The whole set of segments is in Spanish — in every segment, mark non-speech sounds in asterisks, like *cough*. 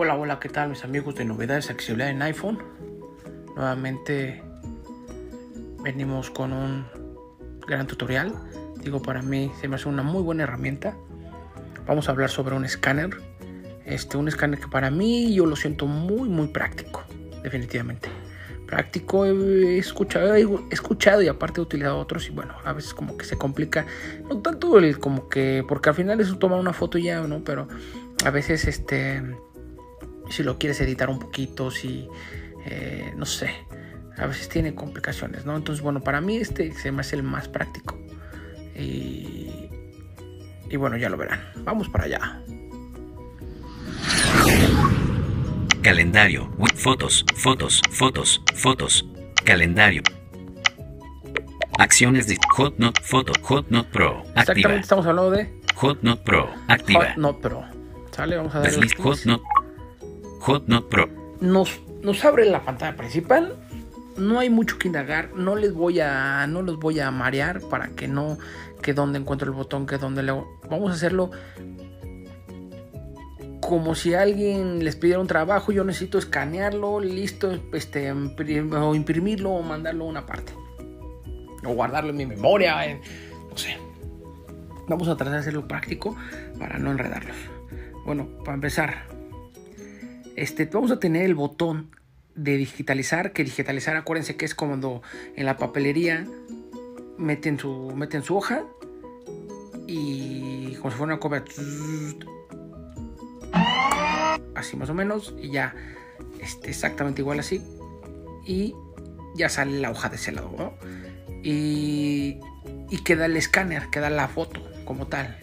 Hola, hola, ¿qué tal mis amigos de novedades accesibilidad en iPhone? Nuevamente venimos con un gran tutorial. Digo, para mí se me hace una muy buena herramienta. Vamos a hablar sobre un escáner. Este, un escáner que para mí yo lo siento muy, muy práctico, definitivamente. Práctico, he escuchado, he escuchado y aparte he utilizado otros y bueno, a veces como que se complica, no tanto el como que, porque al final eso toma una foto ya, ¿no? Pero a veces este si lo quieres editar un poquito, si eh, no sé, a veces tiene complicaciones, ¿no? Entonces, bueno, para mí este se me hace el más práctico. Y, y bueno, ya lo verán. Vamos para allá. Calendario, fotos, fotos, fotos, fotos, calendario. Acciones de HotNote Photo, HotNote Pro. Activa. Exactamente, estamos hablando de HotNote Pro. Activa. HotNote Pro. ¿Sale? Vamos a darle HotNote Pro. Nos, nos abre la pantalla principal. No hay mucho que indagar. No les voy a. No los voy a marear para que no. Que donde encuentro el botón, que donde le. Vamos a hacerlo como si alguien les pidiera un trabajo, yo necesito escanearlo, listo, este, o imprimirlo o mandarlo a una parte. O guardarlo en mi memoria, no sé. Vamos a tratar de hacerlo práctico para no enredarlos. Bueno, para empezar, este, vamos a tener el botón de digitalizar, que digitalizar, acuérdense que es cuando en la papelería meten su, meten su hoja y como si fuera una copia, así más o menos, y ya este, exactamente igual así, y ya sale la hoja de ese lado. Y, y queda el escáner, queda la foto como tal.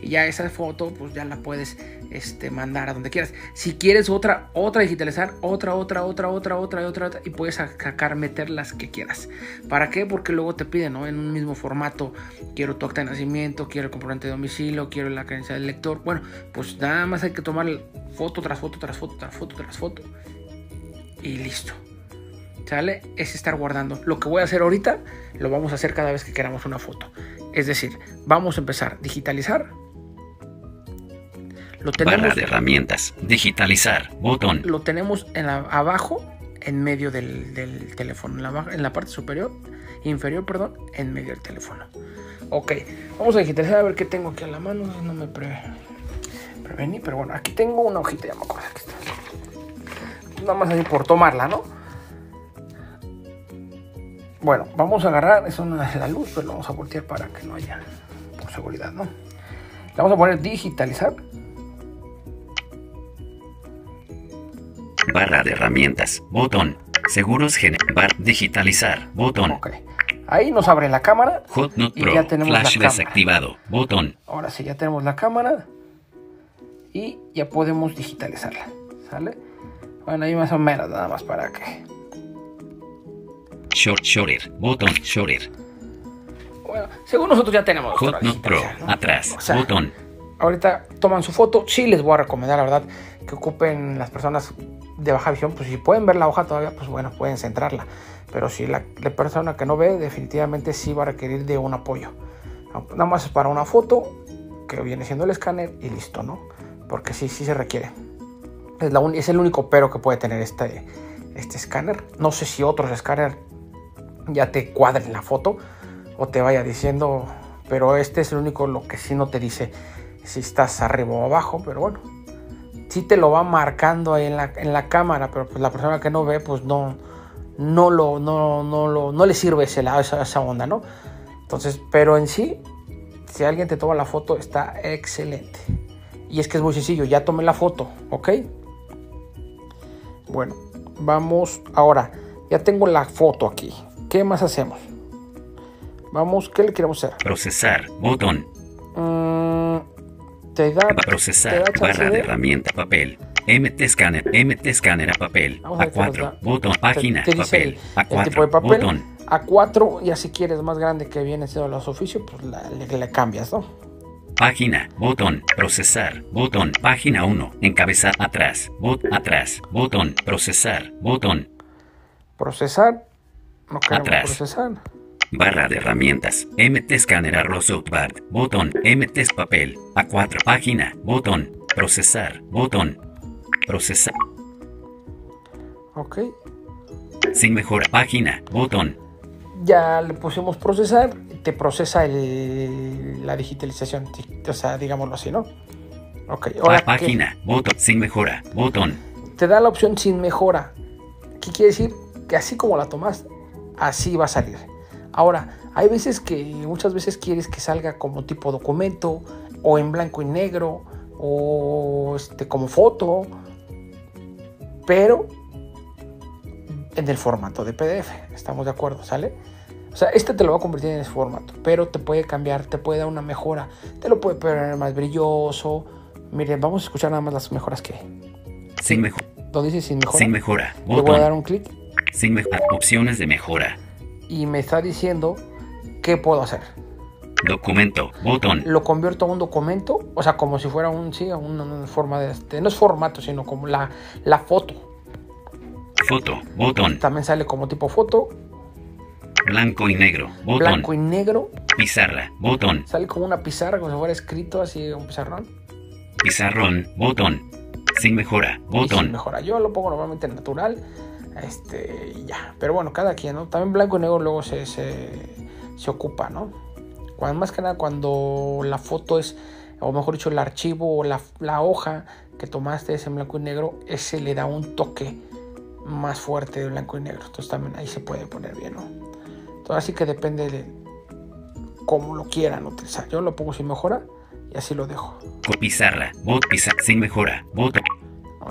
Y ya esa foto, pues ya la puedes este, mandar a donde quieras. Si quieres otra, otra digitalizar, otra, otra, otra, otra, otra, otra, otra, y puedes sacar, meter las que quieras. ¿Para qué? Porque luego te piden, ¿no? En un mismo formato, quiero tu acta de nacimiento, quiero el comprobante de domicilio, quiero la creencia del lector. Bueno, pues nada más hay que tomar foto tras foto, tras foto, tras foto, tras foto. Y listo. ¿Sale? Es estar guardando. Lo que voy a hacer ahorita, lo vamos a hacer cada vez que queramos una foto. Es decir, vamos a empezar digitalizar lo tenemos, Barra de herramientas. Digitalizar. Botón. Lo tenemos en abajo, en medio del, teléfono. En la, en la, parte superior, inferior, perdón, en medio del teléfono. Ok, vamos a digitalizar a ver qué tengo aquí a la mano. No me prevení, pero bueno, aquí tengo una hojita, ya me acuerdo. Aquí está. Nada más así por tomarla, ¿no? Bueno, vamos a agarrar, eso no es la luz, pero lo vamos a voltear para que no haya, por seguridad, ¿no? Le vamos a poner digitalizar. Barra de herramientas, botón, seguros digitalizar, botón. Ahí nos abre la cámara. HotNote Pro, ya tenemos flash desactivado, botón. Ahora sí, ya tenemos la cámara y ya podemos digitalizarla, ¿sale? Bueno, ahí más o menos, nada más para que... Short, shorter, botón, shorter. Bueno, según nosotros ya tenemos. HotNote Pro, atrás, botón. Ahorita toman su foto, sí les voy a recomendar, la verdad, que ocupen las personas de baja visión, pues si pueden ver la hoja todavía, pues bueno, pueden centrarla. Pero si la, persona que no ve, definitivamente sí va a requerir de un apoyo. Nada más es para una foto, que viene siendo el escáner y listo, ¿no? Porque sí, sí se requiere. Es, la es el único pero que puede tener este, este escáner. No sé si otros escáner ya te cuadren la foto o te vaya diciendo, pero este es el único lo que sí no te dice si estás arriba o abajo, pero bueno, sí te lo va marcando ahí en la, en la cámara, pero pues la persona que no ve, pues no, no, lo, no, no, lo, no le sirve esa, esa onda, ¿no? Entonces, pero en sí, si alguien te toma la foto, está excelente. Y es que es muy sencillo, ya tomé la foto, ¿ok? Bueno, vamos ahora. Ya tengo la foto aquí. ¿Qué más hacemos? Vamos, ¿qué le queremos hacer? Procesar, botón. Te da, procesar, barra de herramienta, papel. MT Scanner, MT Scanner a papel. A4, botón, página, papel. A4, botón. A4, y así quieres más grande que viene siendo los oficios, pues le, le, cambias, ¿no? Página, botón, procesar, botón, página 1, encabezar, atrás, bot, atrás, botón, procesar, botón. Procesar, no queremos atrás. procesar. Barra de herramientas. MT Scanner arroz Botón. MT Papel. A4. Página. Botón. Procesar. Botón. Procesar. Ok. Sin mejora. Página. Botón. Ya le pusimos procesar. Te procesa el, la digitalización. O sea, digámoslo así, ¿no? Ok. Ahora página. Botón. Sin mejora. Botón. Te da la opción sin mejora. ¿Qué quiere decir? Que así como la tomas, así va a salir. Ahora, hay veces que muchas veces quieres que salga como tipo documento o en blanco y negro o este, como foto, pero en el formato de PDF. ¿Estamos de acuerdo? ¿Sale? O sea, este te lo va a convertir en ese formato, pero te puede cambiar, te puede dar una mejora, te lo puede poner más brilloso. Miren, vamos a escuchar nada más las mejoras que. Sin mejora. ¿Dónde dice sin mejora? Sin mejora. Le voy a dar un clic. Sin mejora. Opciones de mejora. Y me está diciendo qué puedo hacer. Documento, botón. Lo convierto a un documento, o sea, como si fuera un, sí, una, forma de este, no es formato, sino como la, la foto. Foto, botón. También sale como tipo foto. Blanco y negro, botón. Blanco y negro. Pizarra, botón. Sale como una pizarra, como si fuera escrito así, un pizarrón. Pizarrón, botón. Sin mejora, botón. sin mejora. Yo lo pongo normalmente natural. Este, ya. Pero bueno, cada quien, ¿no? También blanco y negro luego se, se, se ocupa, ¿no? Cuando, más que nada cuando la foto es, o mejor dicho, el archivo o la, la hoja que tomaste es en blanco y negro, ese le da un toque más fuerte de blanco y negro. Entonces también ahí se puede poner bien, ¿no? Entonces así que depende de cómo lo quieran utilizar. Yo lo pongo sin mejora y así lo dejo. Pizarra, bot pizarra, sin mejora, botón.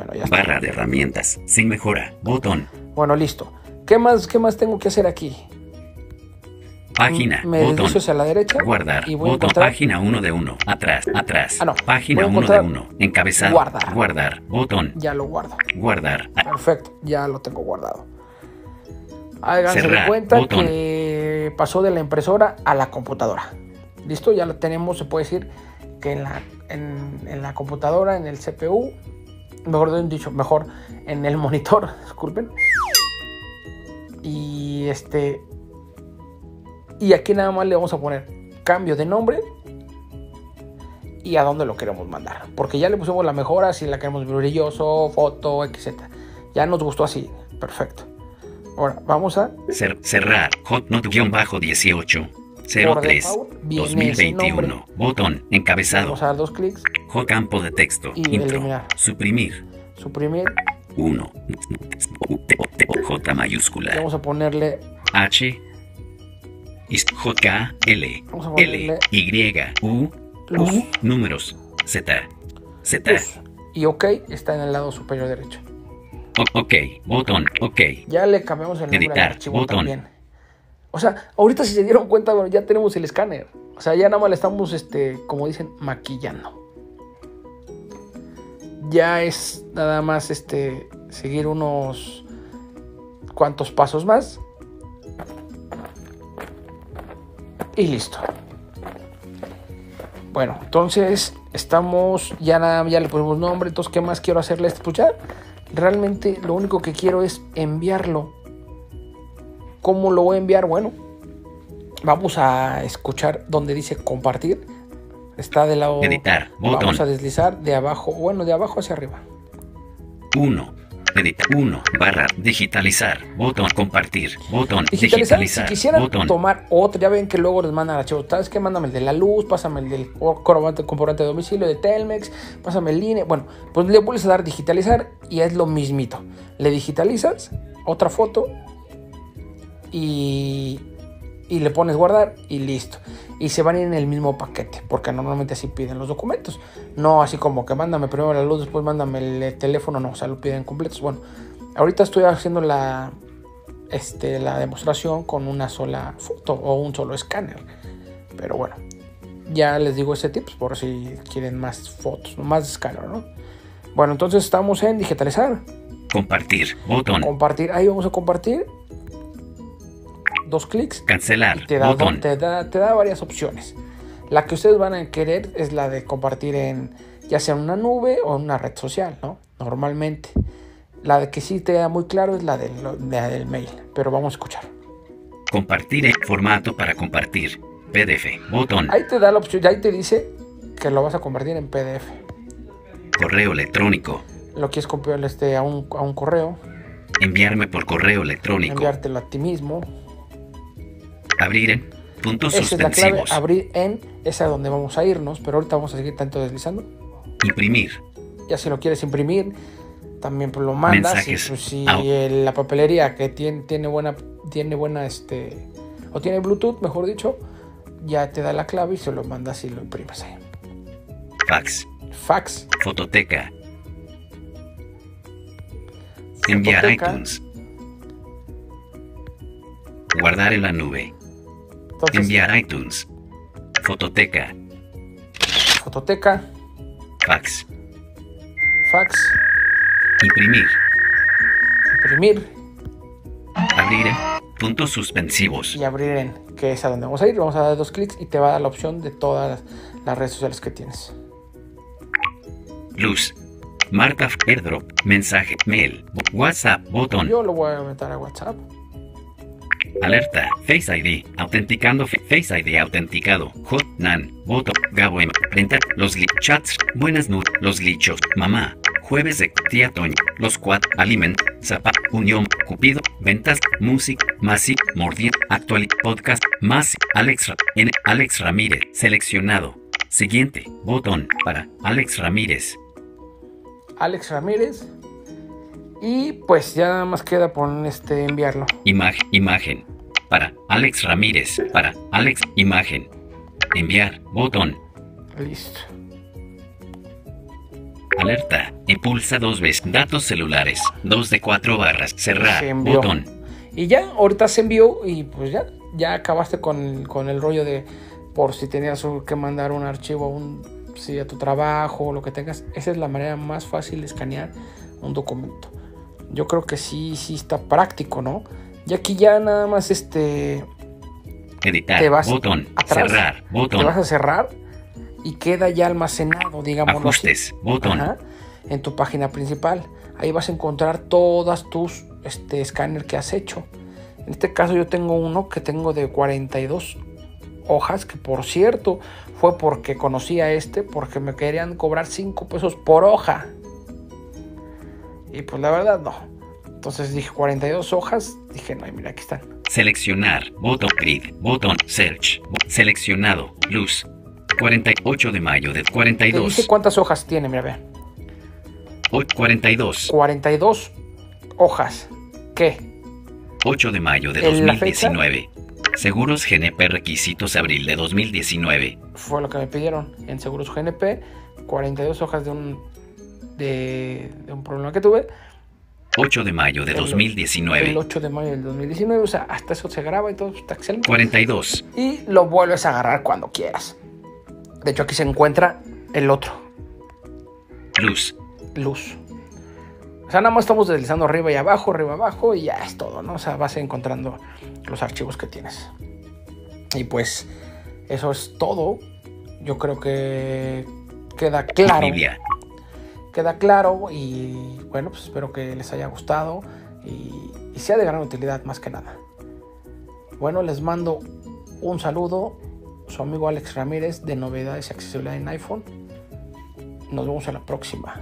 Bueno, ya Barra de herramientas, sin mejora, botón. Bueno, listo. ¿Qué más, qué más tengo que hacer aquí? Página. Me botón. hacia la derecha. Guardar. Y voy botón. Página 1 de 1. Atrás. Atrás. Ah, no. Página 1 de 1. Encabezado. Guardar. Guardar. Botón. Ya lo guardo. Guardar. Perfecto. Ya lo tengo guardado. Háganse de cuenta que pasó de la impresora a la computadora. ¿Listo? Ya lo tenemos. Se puede decir que en la, en, en la computadora, en el CPU, mejor dicho, mejor en el monitor, *laughs* disculpen. Y este y aquí nada más le vamos a poner cambio de nombre y a dónde lo queremos mandar. Porque ya le pusimos la mejora, si la queremos brilloso, foto, etc. Ya nos gustó así. Perfecto. Ahora, vamos a... cerrar. Hotnote-18. 03 2021. Botón. Encabezado. Vamos a dar dos clics. Hot campo de texto. Y Intro. Suprimir. Suprimir. 1. J mayúscula. Vamos a ponerle H J, L, L, Y, U, U, números, Z, Z. Y OK está en el lado superior derecho. ok, botón, OK. Ya le cambiamos el nombre al archivo también. O sea, ahorita si se dieron cuenta, bueno, ya tenemos el escáner. O sea, ya nada más le estamos, este, como dicen, maquillando. Ya es nada más, este, seguir unos cuantos pasos más y listo. Bueno, entonces estamos, ya, nada, ya le ponemos nombre, entonces ¿qué más quiero hacerle? Escuchar. Realmente lo único que quiero es enviarlo. ¿Cómo lo voy a enviar? Bueno, vamos a escuchar donde dice compartir. Está de lado. Editar. Vamos a deslizar de abajo, bueno, de abajo hacia arriba. 1. Editar 1 barra digitalizar, botón compartir, botón digitalizar, si quisieran tomar otro, ya ven que luego les mandan archivos, ¿sabes qué? Mándame el de la luz, pásame el del comprobante de domicilio de Telmex, pásame el INE, bueno, pues le vuelves a dar digitalizar y es lo mismito. Le digitalizas otra foto y y le pones guardar y listo. Y se van a ir en el mismo paquete, porque normalmente así piden los documentos. No así como que mándame primero la luz, después mándame el teléfono, no, o sea, lo piden completos. Bueno, ahorita estoy haciendo la, este, la demostración con una sola foto o un solo escáner. Pero bueno, ya les digo ese tips por si quieren más fotos, más escáner, ¿no? Bueno, entonces estamos en digitalizar. Compartir, botón. Compartir, ahí vamos a compartir dos clics. Cancelar. te da, Te, da, te da varias opciones. La que ustedes van a querer es la de compartir en ya sea en una nube o en una red social, ¿no? Normalmente. La de que sí te da muy claro es la del, del mail, pero vamos a escuchar. Compartir en formato para compartir. PDF, botón. Ahí te da la opción, ahí te dice que lo vas a convertir en PDF. Correo electrónico. lo quieres copiar este, a, un, a un correo. Enviarme por correo electrónico. Enviártelo a ti mismo. Abrir en puntos Esa es la clave, abrir en, esa es donde vamos a irnos, pero ahorita vamos a seguir tanto deslizando. Imprimir. Ya si lo quieres imprimir, también pues lo mandas. Pues, si la papelería que tiene, tiene buena, tiene buena, este, o tiene Bluetooth, mejor dicho, ya te da la clave y se lo mandas y lo imprimes ahí. Fax. Fax. Fototeca. Enviar iTunes. Guardar en la nube. Enviar iTunes. Fototeca. Fototeca. Fax. Fax. Imprimir. Imprimir. Abrir en puntos suspensivos. Y abrir en, que es a donde vamos a ir. Vamos a dar dos clics y te va a dar la opción de todas las redes sociales que tienes. Luz. Marca airdrop, mensaje, mail, WhatsApp, botón. Yo lo voy a meter a WhatsApp. Alerta, Face ID, autenticando Face ID autenticado, Hot, Nan, Voto, Gabo, Prenta, los chats, buenas noches, los glitchos, mamá, jueves de tía Toño, los quad, aliment, zapa, unión, cupido, ventas, music, masi, mordir, actual, podcast, más, Alex, N, Alex Ramírez, seleccionado. Siguiente, botón, para, Alex Ramírez. Alex Ramírez. Y pues ya nada más queda poner este enviarlo. Imagen, imagen. Para Alex Ramírez. Para Alex, imagen. Enviar, botón. Listo. Alerta. Impulsa dos veces. Datos celulares. Dos de cuatro barras. Cerrar. Botón. Y ya, ahorita se envió y pues ya, ya acabaste con, con el rollo de por si tenías que mandar un archivo un, si a tu trabajo o lo que tengas. Esa es la manera más fácil de escanear un documento yo creo que sí, sí está práctico, ¿no? Y aquí ya nada más este... Editar, te vas botón, cerrar, botón. Te vas a cerrar y queda ya almacenado, digamos. Ajustes, botón. en tu página principal. Ahí vas a encontrar todas tus este, escáner que has hecho. En este caso yo tengo uno que tengo de 42 hojas, que por cierto fue porque conocí a este, porque me querían cobrar 5 pesos por hoja. Y pues la verdad no. Entonces dije 42 hojas. Dije, no, mira, aquí están. Seleccionar, botón grid, botón search, seleccionado, luz. 48 de mayo de 42. Te dice cuántas hojas tiene, mira, ve. 42. 42 hojas. ¿Qué? 8 de mayo de 2019. Seguros GNP requisitos abril de 2019. Fue lo que me pidieron en Seguros GNP. 42 hojas de un de, un problema que tuve. 8 de mayo de 2019. El 8 de mayo del 2019, o sea, hasta eso se graba y todo está excelente. 42. Y lo vuelves a agarrar cuando quieras. De hecho, aquí se encuentra el otro. Luz. Luz. O sea, nada más estamos deslizando arriba y abajo, arriba y abajo y ya es todo, ¿no? O sea, vas encontrando los archivos que tienes. Y pues, eso es todo. Yo creo que queda claro queda claro y bueno, pues espero que les haya gustado y, sea de gran utilidad más que nada. Bueno, les mando un saludo, su amigo Alex Ramírez de Novedades y Accesibilidad en iPhone. Nos vemos en la próxima.